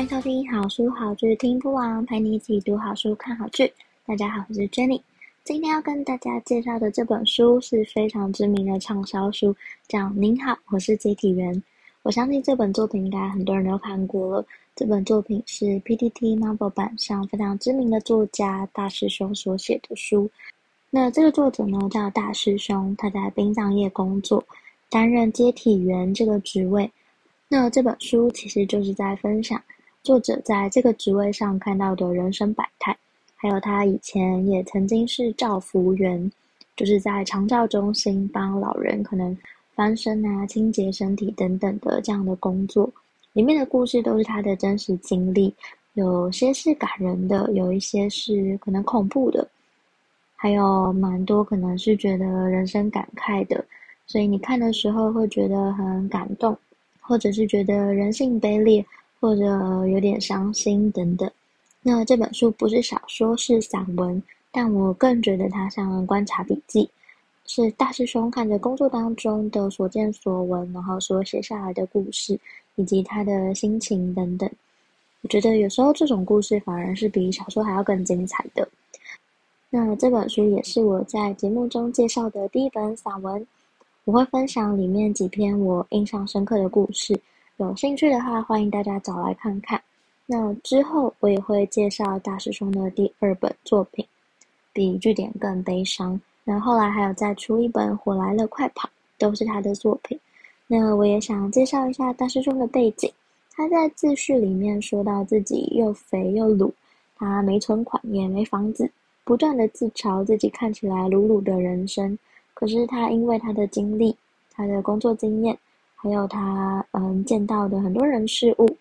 欢迎收听好书好剧听不完，陪你一起读好书、看好剧。大家好，我是 Jenny。今天要跟大家介绍的这本书是非常知名的畅销书，叫《您好，我是接体员》。我相信这本作品应该很多人都看过了。这本作品是 PTT Novel 版上非常知名的作家大师兄所写的书。那这个作者呢叫大师兄，他在殡葬业工作，担任接体员这个职位。那这本书其实就是在分享。作者在这个职位上看到的人生百态，还有他以前也曾经是照服员，就是在长照中心帮老人可能翻身啊、清洁身体等等的这样的工作。里面的故事都是他的真实经历，有些是感人的，有一些是可能恐怖的，还有蛮多可能是觉得人生感慨的。所以你看的时候会觉得很感动，或者是觉得人性卑劣。或者有点伤心等等。那这本书不是小说，是散文，但我更觉得它像观察笔记，是大师兄看着工作当中的所见所闻，然后所写下来的故事，以及他的心情等等。我觉得有时候这种故事反而是比小说还要更精彩的。那这本书也是我在节目中介绍的第一本散文，我会分享里面几篇我印象深刻的故事。有兴趣的话，欢迎大家找来看看。那之后我也会介绍大师兄的第二本作品，比据点更悲伤。那后来还有再出一本《火来了，快跑》，都是他的作品。那我也想介绍一下大师兄的背景。他在自序里面说到自己又肥又鲁，他没存款也没房子，不断的自嘲自己看起来鲁鲁的人生。可是他因为他的经历，他的工作经验。还有他嗯见到的很多人事物，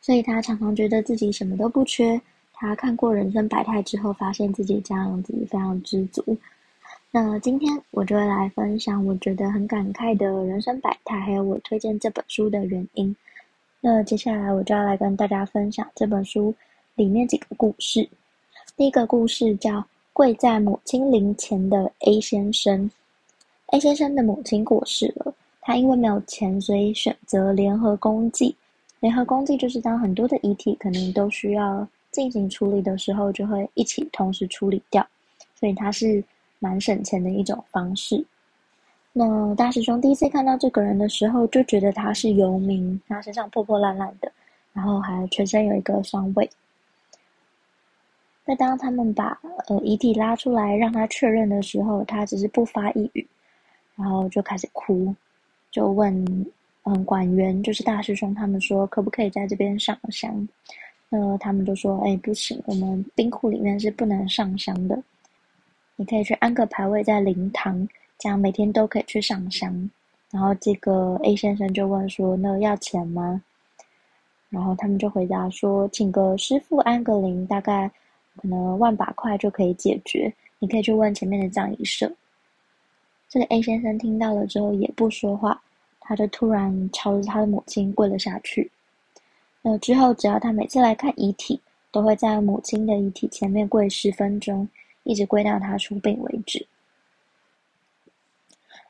所以他常常觉得自己什么都不缺。他看过人生百态之后，发现自己这样子非常知足。那今天我就会来分享我觉得很感慨的人生百态，还有我推荐这本书的原因。那接下来我就要来跟大家分享这本书里面几个故事。第一个故事叫《跪在母亲灵前的 A 先生》。A 先生的母亲过世了。他因为没有钱，所以选择联合公祭。联合公祭就是当很多的遗体可能都需要进行处理的时候，就会一起同时处理掉。所以他是蛮省钱的一种方式。那大师兄第一次看到这个人的时候，就觉得他是游民，他身上破破烂烂的，然后还全身有一个伤位。那当他们把呃遗体拉出来让他确认的时候，他只是不发一语，然后就开始哭。就问，嗯，管员就是大师兄，他们说可不可以在这边上香？那他们就说，哎，不行，我们冰库里面是不能上香的。你可以去安个牌位在灵堂，这样每天都可以去上香。然后这个 A 先生就问说，那要钱吗？然后他们就回答说，请个师傅安个灵，大概可能万把块就可以解决。你可以去问前面的葬仪社。这个 A 先生听到了之后也不说话，他就突然朝着他的母亲跪了下去。那之后，只要他每次来看遗体，都会在母亲的遗体前面跪十分钟，一直跪到他出殡为止。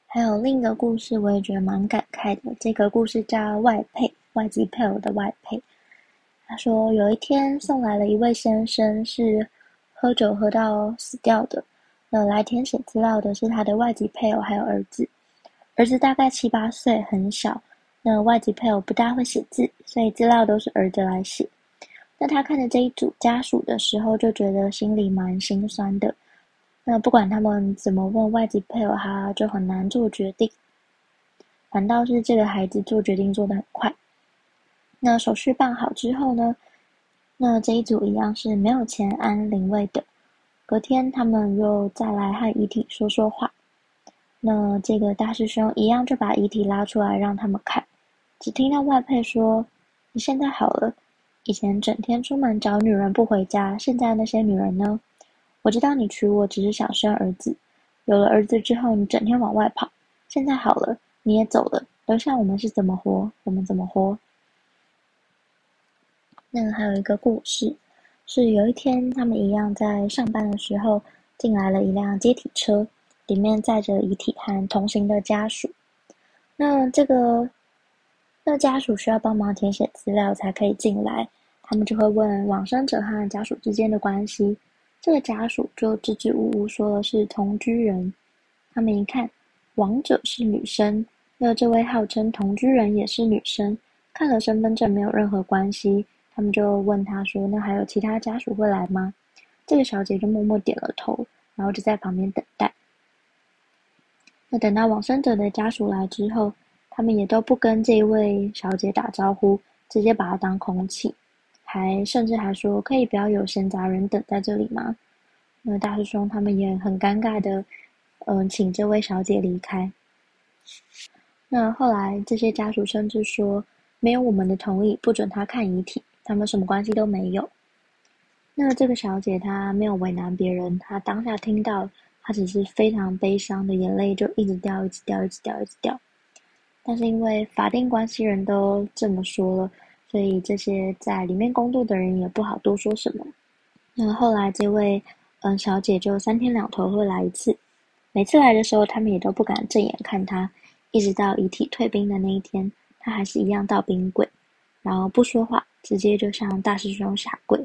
还有另一个故事，我也觉得蛮感慨的。这个故事叫外配，外籍配偶的外配。他说有一天送来了一位先生，是喝酒喝到死掉的。呃，来填写资料的是他的外籍配偶还有儿子，儿子大概七八岁，很小。那外籍配偶不大会写字，所以资料都是儿子来写。那他看着这一组家属的时候，就觉得心里蛮心酸的。那不管他们怎么问外籍配偶，他就很难做决定。反倒是这个孩子做决定做得很快。那手续办好之后呢，那这一组一样是没有钱安灵位的。隔天，他们又再来和遗体说说话。那这个大师兄一样就把遗体拉出来让他们看，只听到外配说：“你现在好了，以前整天出门找女人不回家，现在那些女人呢？我知道你娶我只是想生儿子，有了儿子之后，你整天往外跑。现在好了，你也走了，留下我们是怎么活？我们怎么活？那还有一个故事，是有一天他们一样在上班的时候，进来了一辆接体车，里面载着遗体和同行的家属。那这个。那家属需要帮忙填写资料才可以进来，他们就会问往生者和家属之间的关系。这个家属就支支吾吾说的是同居人。他们一看，亡者是女生，那这位号称同居人也是女生，看了身份证没有任何关系。他们就问他说：“那还有其他家属会来吗？”这个小姐就默默点了头，然后就在旁边等待。那等到往生者的家属来之后。他们也都不跟这一位小姐打招呼，直接把她当空气，还甚至还说可以不要有闲杂人等在这里吗？那大师兄他们也很尴尬的，嗯、请这位小姐离开。那后来这些家属甚至说，没有我们的同意，不准他看遗体，他们什么关系都没有。那这个小姐她没有为难别人，她当下听到，她只是非常悲伤的眼泪就一直掉，一直掉，一直掉，一直掉。但是因为法定关系人都这么说了，所以这些在里面工作的人也不好多说什么。那后来这位嗯小姐就三天两头会来一次，每次来的时候他们也都不敢正眼看她，一直到遗体退冰的那一天，她还是一样到冰柜，然后不说话，直接就向大师兄下跪。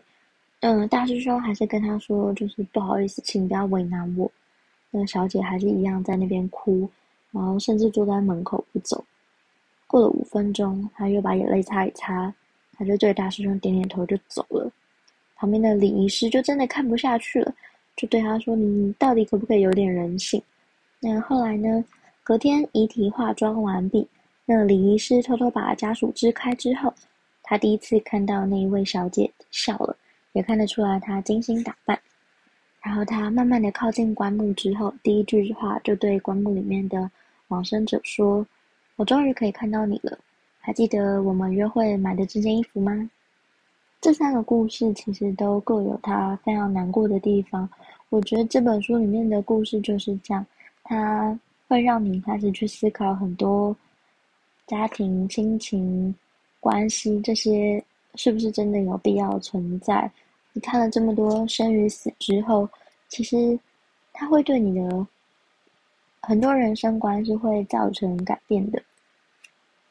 嗯，大师兄还是跟他说，就是不好意思，请不要为难我。那小姐还是一样在那边哭，然后甚至坐在门口不走。过了五分钟，他又把眼泪擦一擦，他就对大师兄点点头就走了。旁边的礼仪师就真的看不下去了，就对他说：“你到底可不可以有点人性？”那后来呢？隔天遗体化妆完毕，那礼仪师偷偷把家属支开之后，他第一次看到那一位小姐笑了，也看得出来她精心打扮。然后他慢慢的靠近棺木之后，第一句话就对棺木里面的往生者说。我终于可以看到你了，还记得我们约会买的这件衣服吗？这三个故事其实都各有它非常难过的地方。我觉得这本书里面的故事就是这样，它会让你开始去思考很多家庭、亲情关系这些是不是真的有必要存在。你看了这么多生与死之后，其实它会对你的。很多人生观是会造成改变的。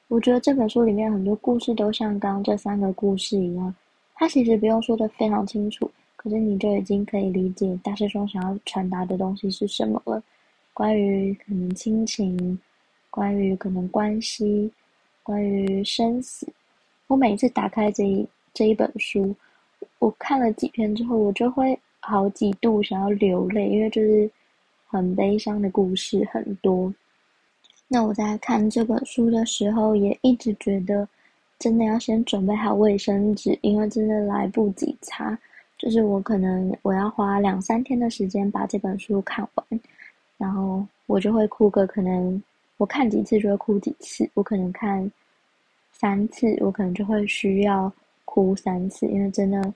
我觉得这本书里面很多故事都像刚刚这三个故事一样，它其实不用说的非常清楚，可是你就已经可以理解大师兄想要传达的东西是什么了。关于可能亲情，关于可能关系，关于生死。我每次打开这一这一本书，我看了几篇之后，我就会好几度想要流泪，因为就是。很悲伤的故事很多。那我在看这本书的时候，也一直觉得，真的要先准备好卫生纸，因为真的来不及擦。就是我可能我要花两三天的时间把这本书看完，然后我就会哭个可能，我看几次就会哭几次。我可能看三次，我可能就会需要哭三次，因为真的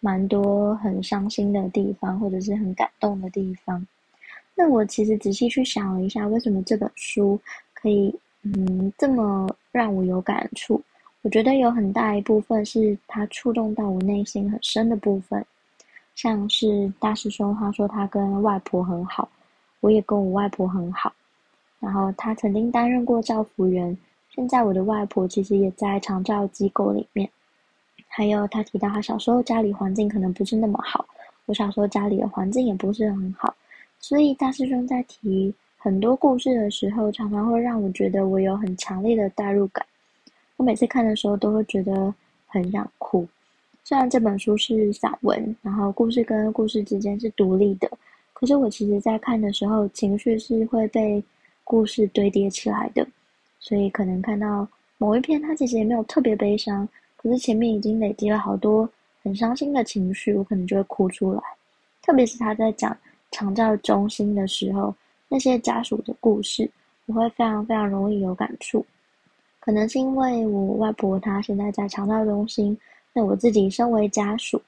蛮多很伤心的地方，或者是很感动的地方。那我其实仔细去想了一下，为什么这本书可以嗯这么让我有感触？我觉得有很大一部分是它触动到我内心很深的部分，像是大师兄他说他跟外婆很好，我也跟我外婆很好，然后他曾经担任过照服员，现在我的外婆其实也在长照机构里面，还有他提到他小时候家里环境可能不是那么好，我小时候家里的环境也不是很好。所以大师兄在提很多故事的时候，常常会让我觉得我有很强烈的代入感。我每次看的时候都会觉得很想哭。虽然这本书是散文，然后故事跟故事之间是独立的，可是我其实在看的时候，情绪是会被故事堆叠起来的。所以可能看到某一篇，他其实也没有特别悲伤，可是前面已经累积了好多很伤心的情绪，我可能就会哭出来。特别是他在讲。长照中心的时候，那些家属的故事，我会非常非常容易有感触。可能是因为我外婆她现在在长照中心，那我自己身为家属，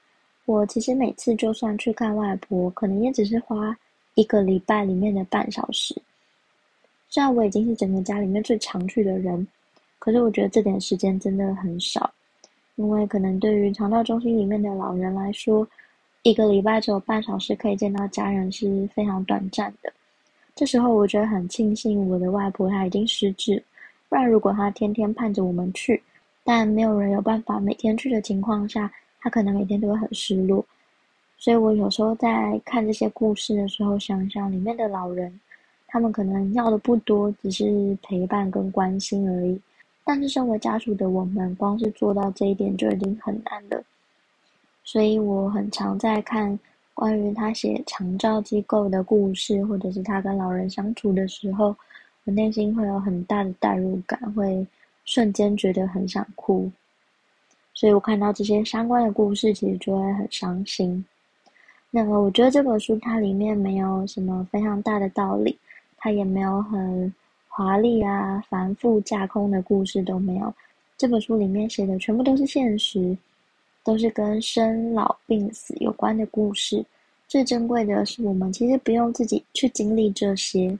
我其实每次就算去看外婆，可能也只是花一个礼拜里面的半小时。虽然我已经是整个家里面最常去的人，可是我觉得这点时间真的很少，因为可能对于长照中心里面的老人来说，一个礼拜只有半小时可以见到家人是非常短暂的。这时候我觉得很庆幸我的外婆她已经失智，不然如果她天天盼着我们去，但没有人有办法每天去的情况下，她可能每天都会很失落。所以我有时候在看这些故事的时候，想想里面的老人，他们可能要的不多，只是陪伴跟关心而已。但是身为家属的我们，光是做到这一点就已经很难了。所以我很常在看关于他写长照机构的故事，或者是他跟老人相处的时候，我内心会有很大的代入感，会瞬间觉得很想哭。所以我看到这些相关的故事，其实就会很伤心。那么，我觉得这本书它里面没有什么非常大的道理，它也没有很华丽啊、繁复架空的故事都没有。这本书里面写的全部都是现实，都是跟生老病死有关的故事。最珍贵的是，我们其实不用自己去经历这些，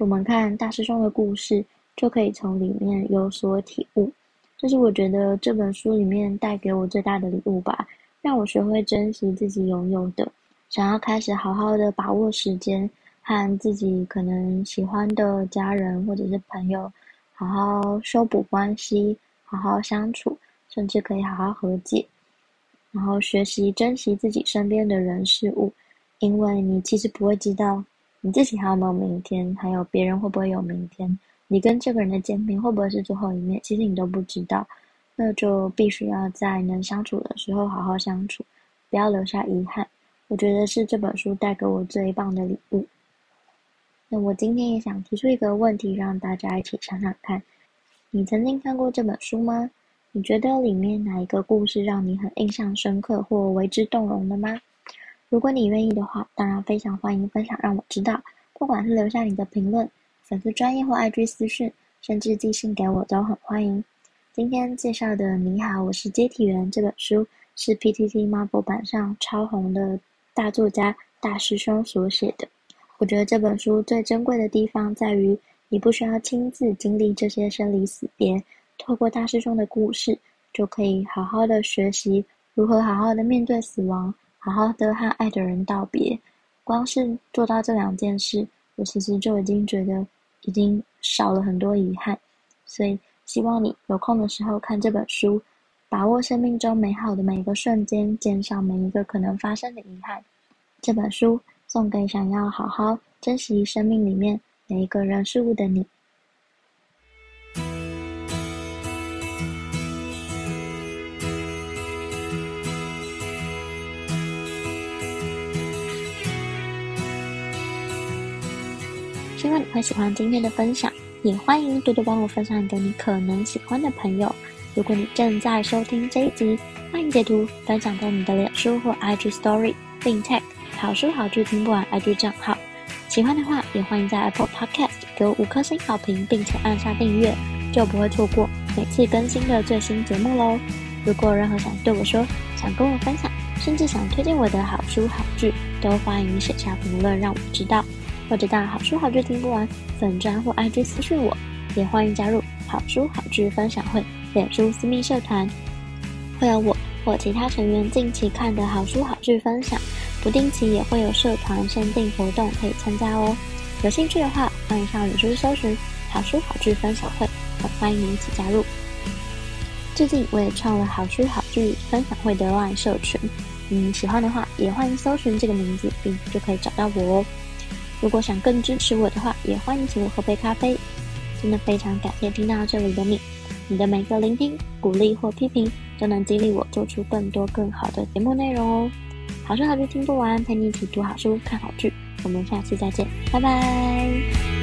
我们看大师兄的故事，就可以从里面有所体悟。这是我觉得这本书里面带给我最大的礼物吧。让我学会珍惜自己拥有的，想要开始好好的把握时间，和自己可能喜欢的家人或者是朋友，好好修补关系，好好相处，甚至可以好好和解，然后学习珍惜自己身边的人事物，因为你其实不会知道你自己还有没有明天，还有别人会不会有明天，你跟这个人的见面会不会是最后一面，其实你都不知道。那就必须要在能相处的时候好好相处，不要留下遗憾。我觉得是这本书带给我最棒的礼物。那我今天也想提出一个问题，让大家一起想想看：你曾经看过这本书吗？你觉得里面哪一个故事让你很印象深刻或为之动容的吗？如果你愿意的话，当然非常欢迎分享，让我知道。不管是留下你的评论、粉丝专业或 IG 私讯，甚至寄信给我，都很欢迎。今天介绍的《你好，我是接体员》这本书是 PTT Marvel 版上超红的大作家大师兄所写的。我觉得这本书最珍贵的地方在于，你不需要亲自经历这些生离死别，透过大师兄的故事，就可以好好的学习如何好好的面对死亡，好好的和爱的人道别。光是做到这两件事，我其实就已经觉得已经少了很多遗憾，所以。希望你有空的时候看这本书，把握生命中美好的每一个瞬间，减少每一个可能发生的遗憾。这本书送给想要好好珍惜生命里面每一个人事物的你。希望你会喜欢今天的分享。也欢迎多多帮我分享给你可能喜欢的朋友。如果你正在收听这一集，欢迎截图分享到你的脸书或 IG Story，并 tag 好书好剧听不完 IG 账号。喜欢的话，也欢迎在 Apple Podcast 给我五颗星好评，并且按下订阅，就不会错过每次更新的最新节目喽。如果任何想对我说、想跟我分享，甚至想推荐我的好书好剧，都欢迎写下评论让我知道。或者到好书好剧听不完粉专或 IG 私讯我，也欢迎加入好书好剧分享会脸书私密社团，会有我或其他成员近期看的好书好剧分享，不定期也会有社团限定活动可以参加哦。有兴趣的话，欢迎上脸书搜寻好书好剧分享会，很欢迎你一起加入。最近我也创了好书好剧分享会的 LINE 社群，嗯，喜欢的话也欢迎搜寻这个名字，并就可以找到我哦。如果想更支持我的话，也欢迎请我喝杯咖啡。真的非常感谢听到这里的你，你的每个聆听、鼓励或批评，都能激励我做出更多更好的节目内容哦。好书好剧听不完，陪你一起读好书、看好剧。我们下次再见，拜拜。